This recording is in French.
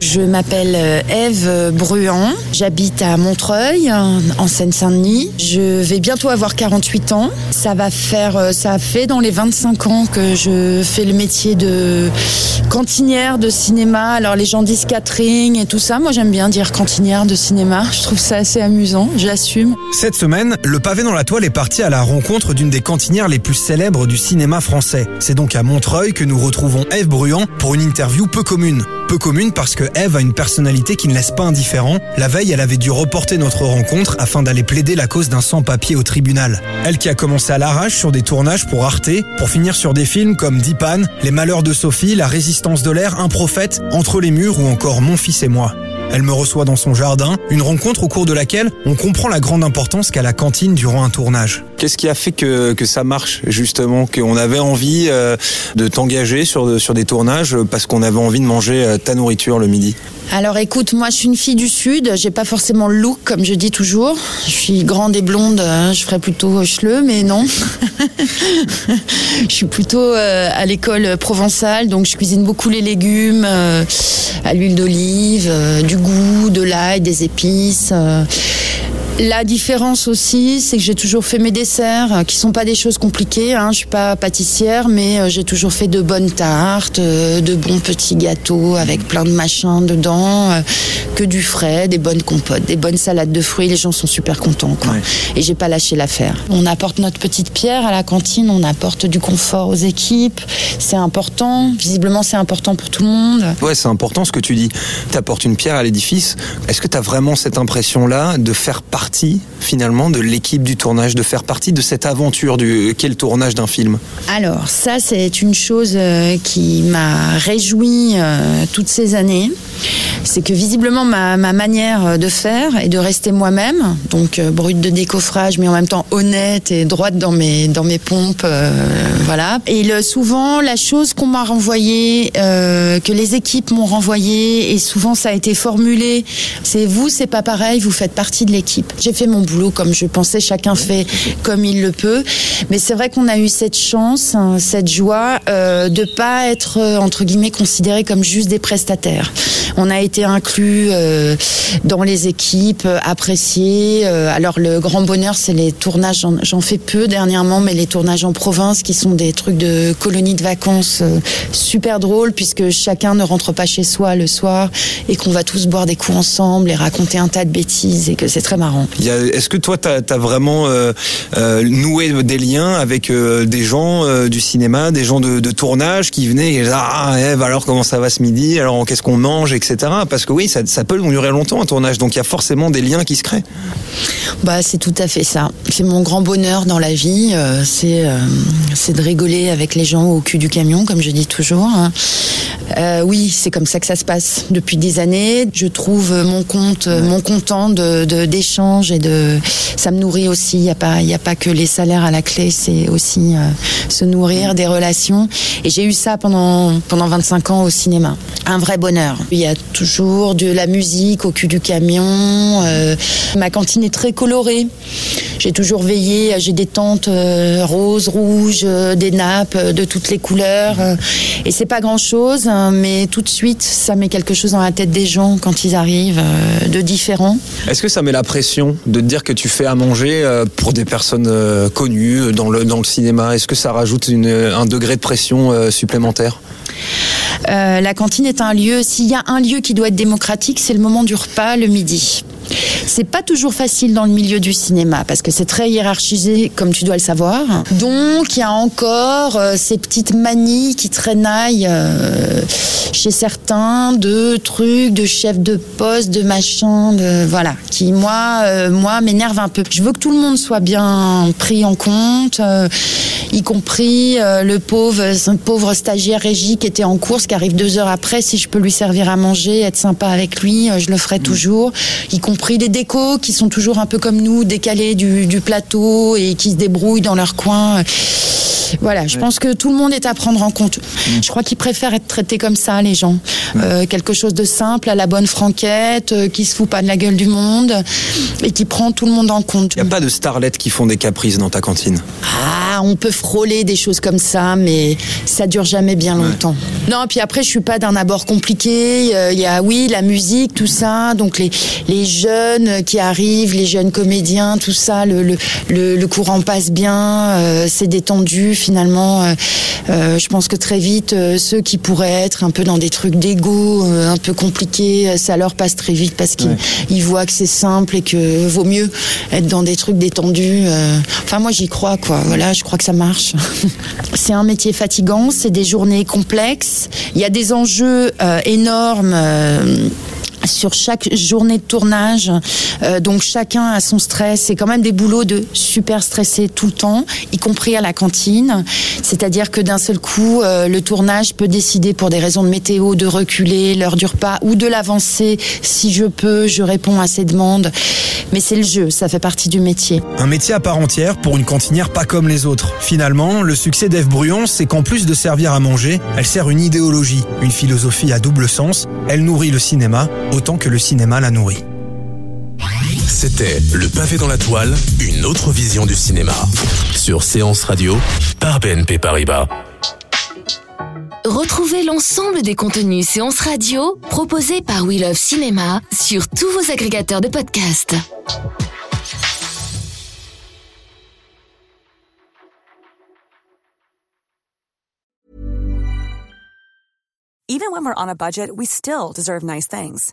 Je m'appelle euh, Eve Bruand, j'habite à Montreuil, en Seine-Saint-Denis. Je vais bientôt avoir 48 ans. Ça va faire, euh, ça fait dans les 25 ans que je fais le métier de cantinière de cinéma. Alors les gens disent catering et tout ça. Moi j'aime bien dire cantinière de cinéma. Je trouve ça assez amusant, j'assume. Cette semaine, le pavé dans la toile est parti à la rencontre d'une des cantinières les plus célèbres du cinéma français. C'est donc à Montreuil que nous retrouvons Eve Bruand pour une interview peu commune. Peu commune parce que Eve a une personnalité qui ne laisse pas indifférent. La veille, elle avait dû reporter notre rencontre afin d'aller plaider la cause d'un sans-papier au tribunal. Elle qui a commencé à l'arrache sur des tournages pour Arte, pour finir sur des films comme Dipan, Les Malheurs de Sophie, La Résistance de l'air, Un prophète, Entre les murs ou encore Mon fils et moi. Elle me reçoit dans son jardin, une rencontre au cours de laquelle on comprend la grande importance qu'a la cantine durant un tournage. Qu'est-ce qui a fait que, ça marche justement, qu'on avait envie euh, de t'engager sur, sur des tournages parce qu'on avait envie de manger euh, ta nourriture le midi? Alors écoute, moi je suis une fille du Sud, j'ai pas forcément le look comme je dis toujours. Je suis grande et blonde, hein, je ferais plutôt cheleux, mais non. je suis plutôt euh, à l'école provençale, donc je cuisine beaucoup les légumes, à l'huile d'olive, du goût, de l'ail, des épices. La différence aussi, c'est que j'ai toujours fait mes desserts, euh, qui sont pas des choses compliquées. Hein. Je suis pas pâtissière, mais euh, j'ai toujours fait de bonnes tartes, euh, de bons petits gâteaux avec plein de machins dedans, que du frais, des bonnes compotes, des bonnes salades de fruits. Les gens sont super contents, quoi. Et j'ai pas lâché l'affaire. On apporte notre petite pierre à la cantine, on apporte du confort aux équipes. C'est important. Visiblement, c'est important pour tout le monde. Ouais, c'est important ce que tu dis. T'apportes une pierre à l'édifice. Est-ce que t'as vraiment cette impression-là de faire partie finalement de l'équipe du tournage, de faire partie de cette aventure du qu'est le tournage d'un film Alors, ça, c'est une chose euh, qui m'a réjoui euh, toutes ces années. C'est que visiblement, ma, ma manière de faire et de rester moi-même, donc euh, brute de décoffrage, mais en même temps honnête et droite dans mes, dans mes pompes, euh, voilà. Et souvent, la chose qu'on m'a renvoyée, euh, que les équipes m'ont renvoyée, et souvent ça a été formulé, c'est vous, c'est pas pareil, vous faites partie de l'équipe. J'ai fait mon boulot comme je pensais, chacun fait comme il le peut, mais c'est vrai qu'on a eu cette chance, hein, cette joie euh, de pas être euh, entre guillemets considérés comme juste des prestataires. On a été inclus euh, dans les équipes, euh, appréciés. Euh, alors le grand bonheur, c'est les tournages. J'en- J'en fais peu dernièrement, mais les tournages en province, qui sont des trucs de colonies de vacances euh, super drôles, puisque chacun ne rentre pas chez soi le soir et qu'on va tous boire des coups ensemble et raconter un tas de bêtises et que c'est très marrant. Est-ce que toi, tu as, vraiment euh, euh, noué des liens avec euh, des gens du cinéma, des gens de, tournage qui venaient et disaient, Ah, alors comment ça va ce midi? Alors qu'est-ce qu'on mange, etc. Parce que oui, ça, ça peut durer longtemps un tournage, donc il y a forcément des liens qui se créent. Bah, c'est tout à fait ça. C'est mon grand bonheur dans la vie, c'est c'est de rigoler avec les gens au cul du camion, comme je dis toujours. Euh, oui, c'est comme ça que ça se passe depuis des années. Je trouve mon compte, euh, mon content de de- d'échange et de ça me nourrit aussi. Il y a pas il y a pas que les salaires à la clé, c'est aussi euh, se nourrir des relations. Et j'ai eu ça pendant pendant 25 ans au cinéma. Un vrai bonheur. Il y a toujours de la musique au cul du camion. euh, ma cantine est très colorée. J'ai toujours veillé, j'ai des tentes roses, rouges, des nappes de toutes les couleurs. et c'est pas grand chose, mais tout de suite, ça met quelque chose dans la tête des gens quand ils arrivent euh, de différents. Est-ce que ça met la pression de te dire que tu fais à manger euh, pour des personnes euh, connues dans le, dans le cinéma? Est-ce que ça rajoute une- un degré de pression euh, supplémentaire? Euh, la cantine est un lieu, s'il y a un lieu qui doit être démocratique, c'est le moment du repas, le midi. C'est pas toujours facile dans le milieu du cinéma parce que c'est très hiérarchisé, comme tu dois le savoir. Donc, il y a encore euh, ces petites manies qui traînaillent euh, chez certains de trucs, de chefs de poste, de machin, de voilà, qui moi, euh, moi m'énerve un peu. Je veux que tout le monde soit bien pris en compte, euh, y compris le pauvre, pauvre stagiaire régie qui était en course, qui arrive deux heures après. Si je peux lui servir à manger, être sympa avec lui, je le ferai toujours. Y compris les décos qui sont toujours un peu comme nous, décalés du, du plateau et qui se débrouillent dans leur coin. Voilà, je pense que tout le monde est à prendre en compte. Je crois qu'ils préfèrent être traités comme ça, les gens. Euh, quelque chose de simple, à la bonne franquette, euh, qui se fout pas de la gueule du monde et qui prend tout le monde en compte. Il n'y a pas de starlettes qui font des caprices dans ta cantine? Ah, on peut frôler des choses comme ça, mais ça dure jamais bien longtemps. Non, puis après, je suis pas d'un abord compliqué. Euh, Il y a, oui, la musique, tout ça. Donc les, les jeunes qui arrivent, les jeunes comédiens, tout ça, le, le, le, le courant passe bien, euh, c'est détendu finalement. Euh, euh, je pense que très vite, euh, ceux qui pourraient être un peu dans des trucs d'ego, un peu compliqués, ça leur passe très vite parce qu'ils ils voient que c'est simple et que vaut mieux être dans des trucs détendus. Enfin, moi, j'y crois, quoi. Voilà, je crois que ça marche. c'est un métier fatigant, c'est des journées complexes. Il y a des enjeux énormes. Sur chaque journée de tournage. Euh, donc chacun a son stress. C'est quand même des boulots de super stressés tout le temps, y compris à la cantine. C'est-à-dire que d'un seul coup, euh, le tournage peut décider pour des raisons de météo de reculer l'heure du repas ou de l'avancer. Si je peux, je réponds à ces demandes. Mais c'est le jeu, ça fait partie du métier. Un métier à part entière pour une cantinière pas comme les autres. Finalement, le succès d'Ève Bruyon, c'est qu'en plus de servir à manger, elle sert une idéologie, une philosophie à double sens. Elle nourrit le cinéma autant que le cinéma la nourrit. C'était Le pavé dans la toile, une autre vision du cinéma. Sur Séance Radio, par BNP Paribas. Retrouvez l'ensemble des contenus séances radio proposés par We Love Cinéma sur tous vos agrégateurs de podcasts. Even when we're on a budget, we still deserve nice things.